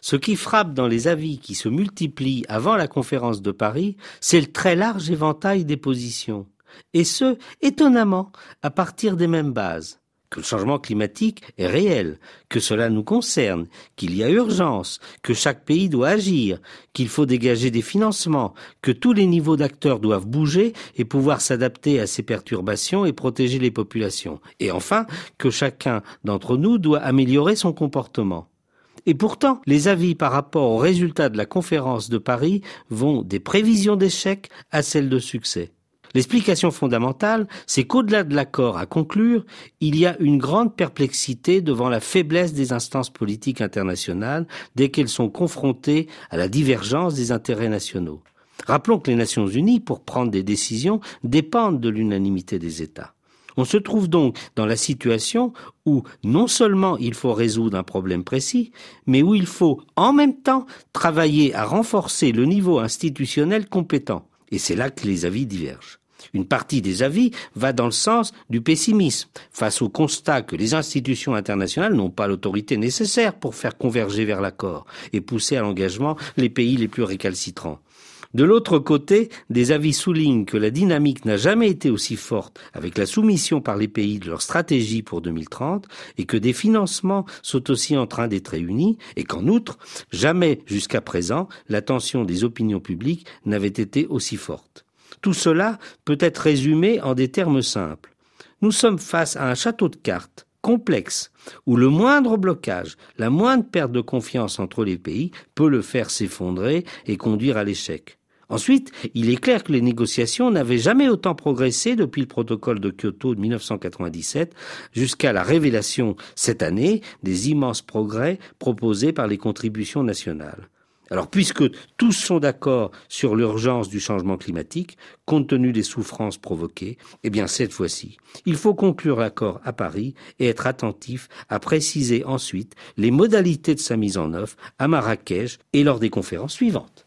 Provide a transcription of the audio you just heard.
Ce qui frappe dans les avis qui se multiplient avant la conférence de Paris, c'est le très large éventail des positions. Et ce, étonnamment, à partir des mêmes bases que le changement climatique est réel, que cela nous concerne, qu'il y a urgence, que chaque pays doit agir, qu'il faut dégager des financements, que tous les niveaux d'acteurs doivent bouger et pouvoir s'adapter à ces perturbations et protéger les populations, et enfin que chacun d'entre nous doit améliorer son comportement. Et pourtant, les avis par rapport aux résultats de la conférence de Paris vont des prévisions d'échec à celles de succès. L'explication fondamentale, c'est qu'au-delà de l'accord à conclure, il y a une grande perplexité devant la faiblesse des instances politiques internationales dès qu'elles sont confrontées à la divergence des intérêts nationaux. Rappelons que les Nations Unies, pour prendre des décisions, dépendent de l'unanimité des États. On se trouve donc dans la situation où non seulement il faut résoudre un problème précis, mais où il faut en même temps travailler à renforcer le niveau institutionnel compétent. Et c'est là que les avis divergent. Une partie des avis va dans le sens du pessimisme, face au constat que les institutions internationales n'ont pas l'autorité nécessaire pour faire converger vers l'accord et pousser à l'engagement les pays les plus récalcitrants. De l'autre côté, des avis soulignent que la dynamique n'a jamais été aussi forte avec la soumission par les pays de leur stratégie pour 2030 et que des financements sont aussi en train d'être réunis et qu'en outre, jamais jusqu'à présent, l'attention des opinions publiques n'avait été aussi forte. Tout cela peut être résumé en des termes simples. Nous sommes face à un château de cartes complexe, où le moindre blocage, la moindre perte de confiance entre les pays peut le faire s'effondrer et conduire à l'échec. Ensuite, il est clair que les négociations n'avaient jamais autant progressé depuis le protocole de Kyoto de 1997 jusqu'à la révélation cette année des immenses progrès proposés par les contributions nationales. Alors, puisque tous sont d'accord sur l'urgence du changement climatique, compte tenu des souffrances provoquées, eh bien, cette fois-ci, il faut conclure l'accord à Paris et être attentif à préciser ensuite les modalités de sa mise en œuvre à Marrakech et lors des conférences suivantes.